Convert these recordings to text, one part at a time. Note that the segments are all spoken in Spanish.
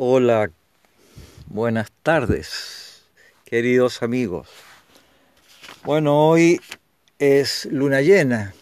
Hola, buenas tardes, queridos amigos. Bueno, hoy es luna llena.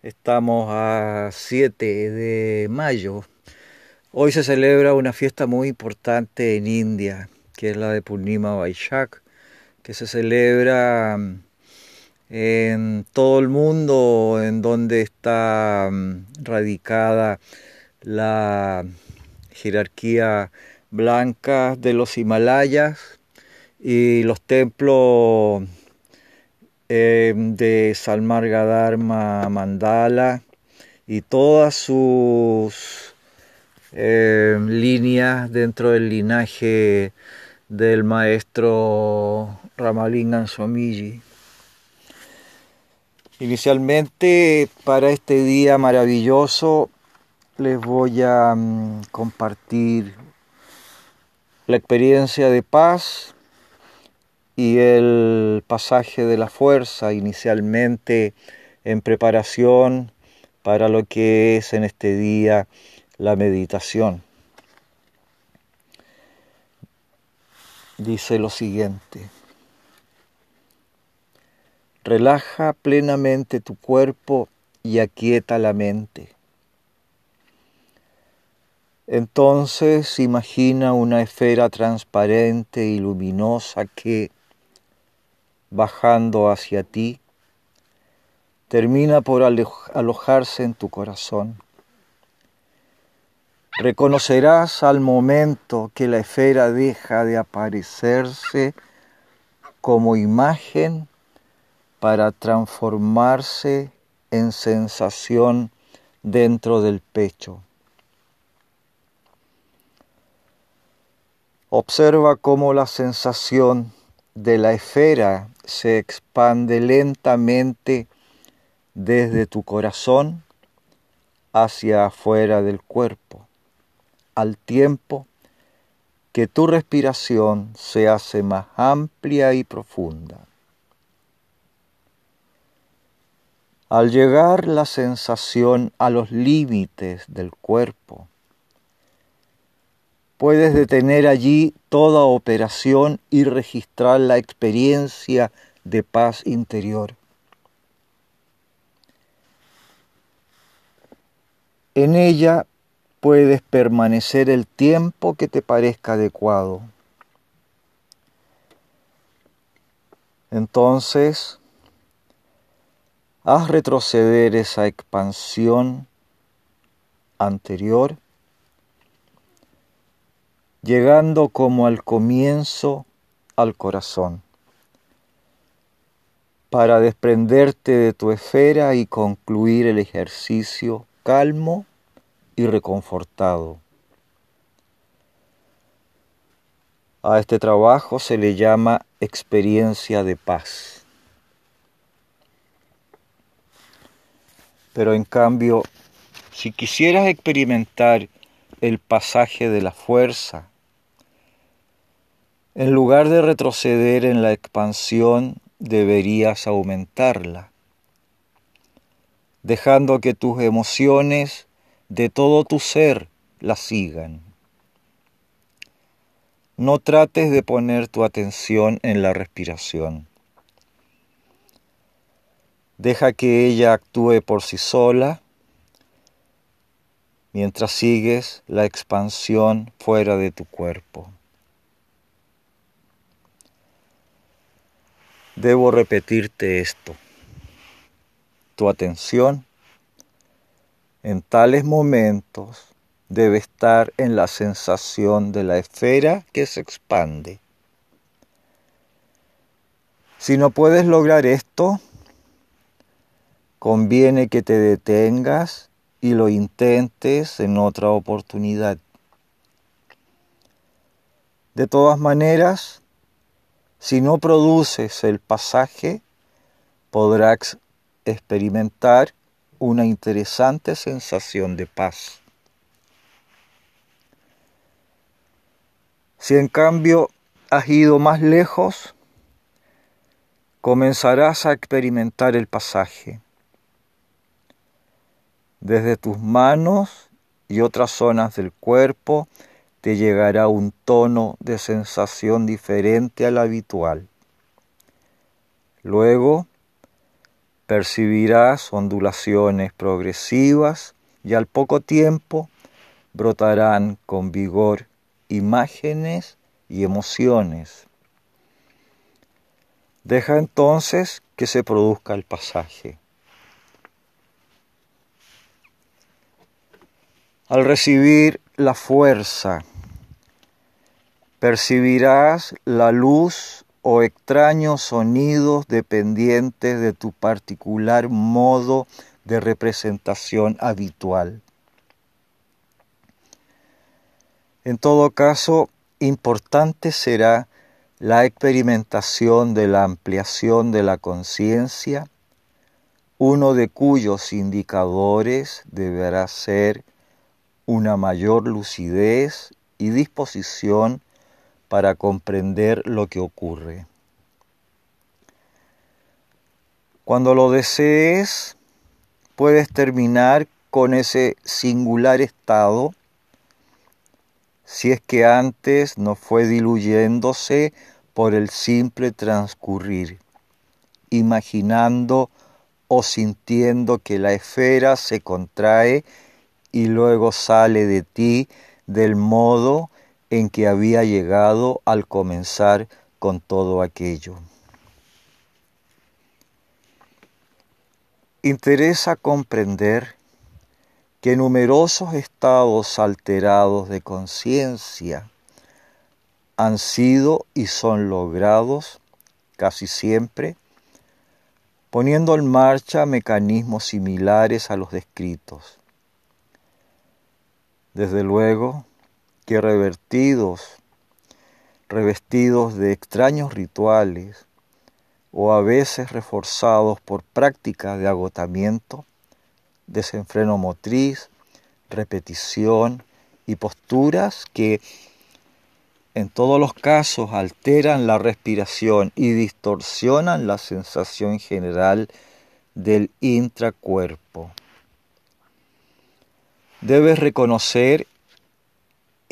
Estamos a 7 de mayo. Hoy se celebra una fiesta muy importante en India, que es la de Purnima Vaishak, que se celebra mm, en todo el mundo en donde está mm, radicada la jerarquía blanca de los Himalayas y los templos eh, de Salmarga Dharma Mandala y todas sus eh, líneas dentro del linaje del maestro Ramalingan Swamiji. Inicialmente para este día maravilloso les voy a mm, compartir la experiencia de paz y el pasaje de la fuerza inicialmente en preparación para lo que es en este día la meditación. Dice lo siguiente. Relaja plenamente tu cuerpo y aquieta la mente. Entonces imagina una esfera transparente y luminosa que, bajando hacia ti, termina por alojarse en tu corazón. Reconocerás al momento que la esfera deja de aparecerse como imagen para transformarse en sensación dentro del pecho. Observa cómo la sensación de la esfera se expande lentamente desde tu corazón hacia afuera del cuerpo, al tiempo que tu respiración se hace más amplia y profunda. Al llegar la sensación a los límites del cuerpo, Puedes detener allí toda operación y registrar la experiencia de paz interior. En ella puedes permanecer el tiempo que te parezca adecuado. Entonces, haz retroceder esa expansión anterior llegando como al comienzo al corazón, para desprenderte de tu esfera y concluir el ejercicio calmo y reconfortado. A este trabajo se le llama experiencia de paz. Pero en cambio, si quisieras experimentar el pasaje de la fuerza, en lugar de retroceder en la expansión, deberías aumentarla, dejando que tus emociones de todo tu ser la sigan. No trates de poner tu atención en la respiración. Deja que ella actúe por sí sola mientras sigues la expansión fuera de tu cuerpo. Debo repetirte esto. Tu atención en tales momentos debe estar en la sensación de la esfera que se expande. Si no puedes lograr esto, conviene que te detengas y lo intentes en otra oportunidad. De todas maneras, si no produces el pasaje, podrás experimentar una interesante sensación de paz. Si en cambio has ido más lejos, comenzarás a experimentar el pasaje. Desde tus manos y otras zonas del cuerpo te llegará un tono de sensación diferente al habitual. Luego percibirás ondulaciones progresivas y al poco tiempo brotarán con vigor imágenes y emociones. Deja entonces que se produzca el pasaje. Al recibir la fuerza, percibirás la luz o extraños sonidos dependientes de tu particular modo de representación habitual. En todo caso, importante será la experimentación de la ampliación de la conciencia, uno de cuyos indicadores deberá ser una mayor lucidez y disposición para comprender lo que ocurre. Cuando lo desees, puedes terminar con ese singular estado si es que antes no fue diluyéndose por el simple transcurrir, imaginando o sintiendo que la esfera se contrae y luego sale de ti del modo en que había llegado al comenzar con todo aquello. Interesa comprender que numerosos estados alterados de conciencia han sido y son logrados casi siempre poniendo en marcha mecanismos similares a los descritos. Desde luego que revertidos, revestidos de extraños rituales o a veces reforzados por prácticas de agotamiento, desenfreno motriz, repetición y posturas que en todos los casos alteran la respiración y distorsionan la sensación general del intracuerpo. Debes reconocer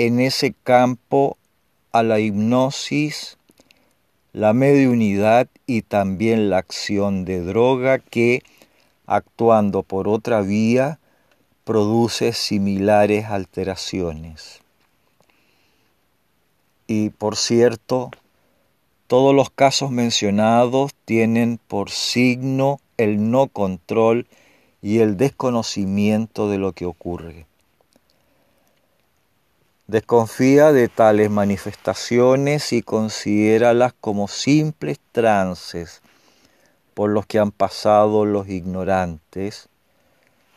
en ese campo a la hipnosis, la mediunidad y también la acción de droga que actuando por otra vía, produce similares alteraciones. Y por cierto, todos los casos mencionados tienen por signo el no control y el desconocimiento de lo que ocurre. Desconfía de tales manifestaciones y considéralas como simples trances por los que han pasado los ignorantes,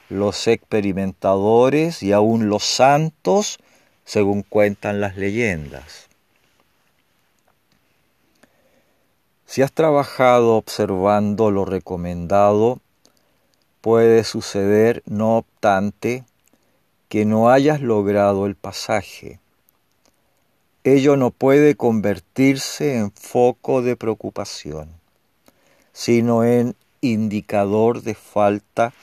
los experimentadores y aún los santos, según cuentan las leyendas. Si has trabajado observando lo recomendado, puede suceder, no obstante, que no hayas logrado el pasaje. Ello no puede convertirse en foco de preocupación sino en indicador de falta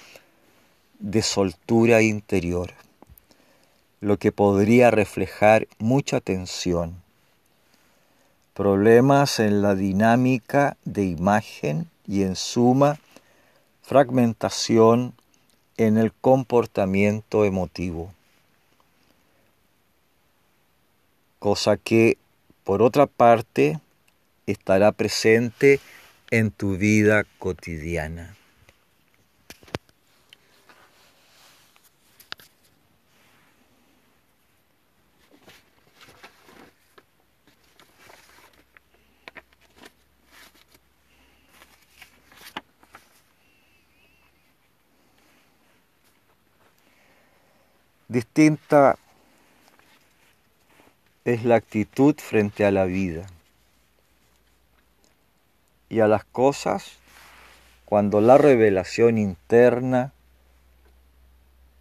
de soltura interior, lo que podría reflejar mucha tensión, problemas en la dinámica de imagen y en suma fragmentación en el comportamiento emotivo, cosa que, por otra parte, estará presente en tu vida cotidiana. Distinta es la actitud frente a la vida y a las cosas cuando la revelación interna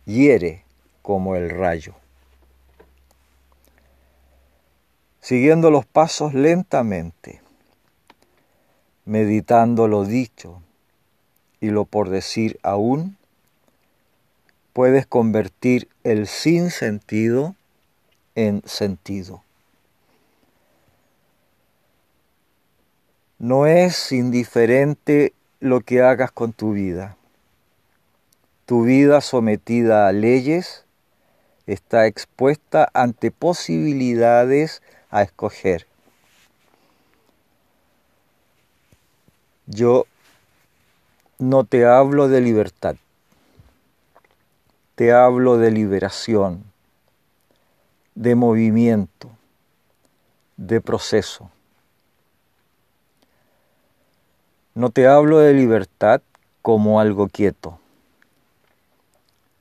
hiere como el rayo. Siguiendo los pasos lentamente, meditando lo dicho y lo por decir aún, puedes convertir el sinsentido en sentido. No es indiferente lo que hagas con tu vida. Tu vida sometida a leyes está expuesta ante posibilidades a escoger. Yo no te hablo de libertad, te hablo de liberación, de movimiento, de proceso. No te hablo de libertad como algo quieto,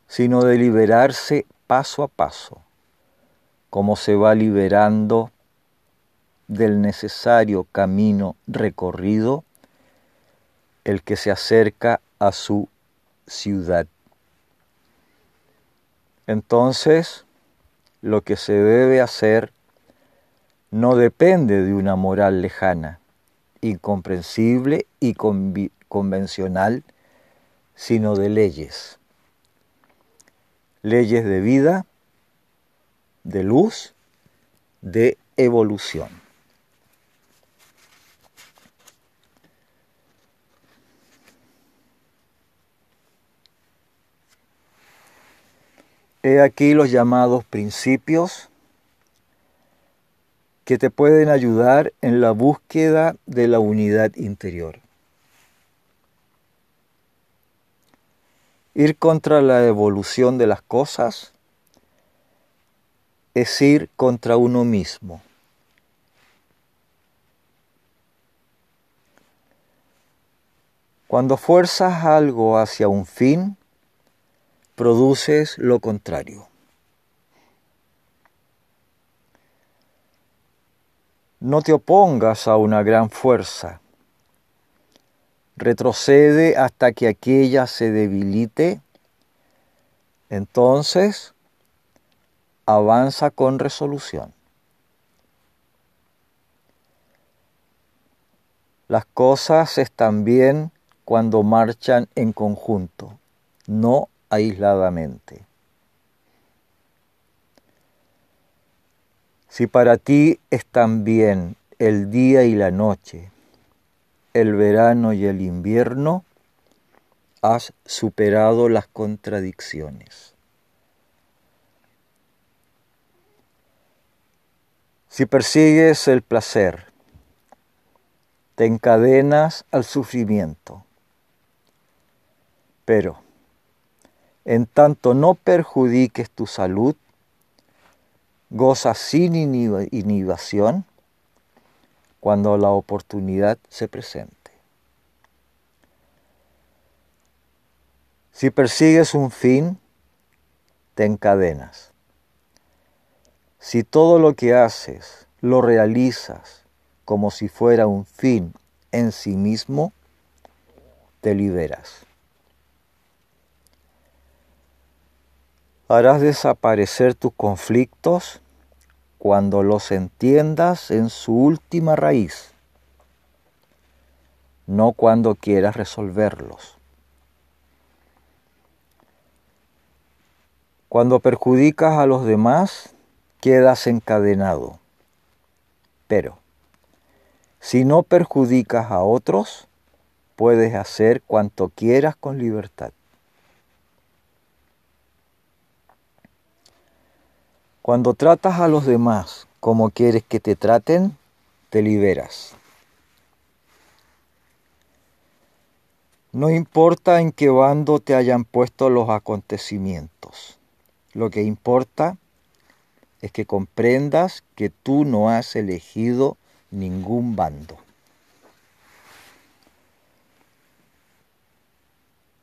sino de liberarse paso a paso, como se va liberando del necesario camino recorrido el que se acerca a su ciudad. Entonces, lo que se debe hacer no depende de una moral lejana, incomprensible y convencional, sino de leyes. Leyes de vida, de luz, de evolución. He aquí los llamados principios que te pueden ayudar en la búsqueda de la unidad interior. Ir contra la evolución de las cosas es ir contra uno mismo. Cuando fuerzas algo hacia un fin, produces lo contrario. No te opongas a una gran fuerza. Retrocede hasta que aquella se debilite. Entonces, avanza con resolución. Las cosas están bien cuando marchan en conjunto, no aisladamente. Si para ti están bien el día y la noche, el verano y el invierno, has superado las contradicciones. Si persigues el placer, te encadenas al sufrimiento. Pero en tanto no perjudiques tu salud, goza sin inhibición cuando la oportunidad se presente. Si persigues un fin, te encadenas. Si todo lo que haces lo realizas como si fuera un fin en sí mismo, te liberas. Harás desaparecer tus conflictos cuando los entiendas en su última raíz, no cuando quieras resolverlos. Cuando perjudicas a los demás, quedas encadenado. Pero, si no perjudicas a otros, puedes hacer cuanto quieras con libertad. Cuando tratas a los demás como quieres que te traten, te liberas. No importa en qué bando te hayan puesto los acontecimientos. Lo que importa es que comprendas que tú no has elegido ningún bando.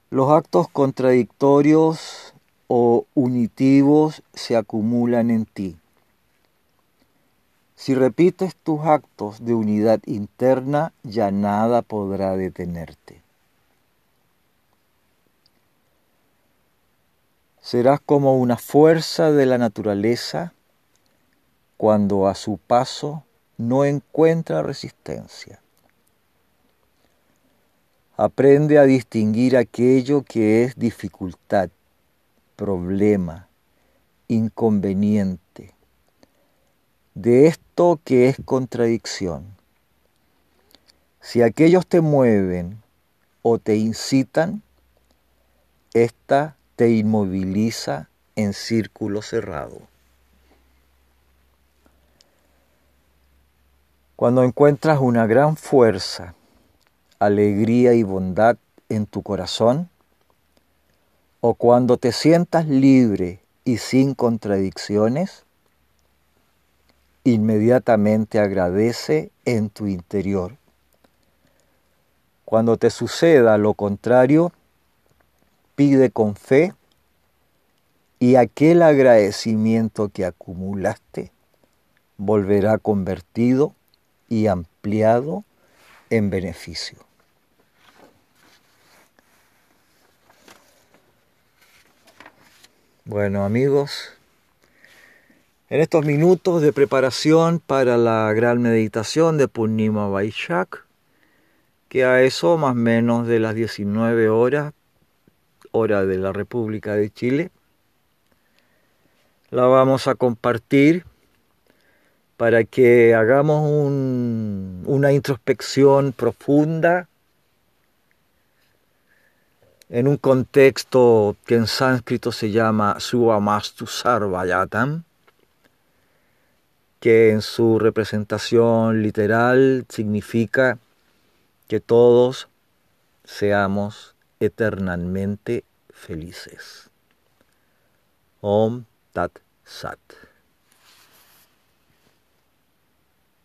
Los actos contradictorios o unitivos se acumulan en ti. Si repites tus actos de unidad interna, ya nada podrá detenerte. Serás como una fuerza de la naturaleza cuando a su paso no encuentra resistencia. Aprende a distinguir aquello que es dificultad problema, inconveniente, de esto que es contradicción. Si aquellos te mueven o te incitan, ésta te inmoviliza en círculo cerrado. Cuando encuentras una gran fuerza, alegría y bondad en tu corazón, o cuando te sientas libre y sin contradicciones, inmediatamente agradece en tu interior. Cuando te suceda lo contrario, pide con fe y aquel agradecimiento que acumulaste volverá convertido y ampliado en beneficio. Bueno amigos, en estos minutos de preparación para la gran meditación de Purnima Vaishak, que a eso más o menos de las 19 horas, hora de la República de Chile, la vamos a compartir para que hagamos una introspección profunda en un contexto que en sánscrito se llama Suamastu Sarvayatam, que en su representación literal significa que todos seamos eternamente felices. Om Tat Sat.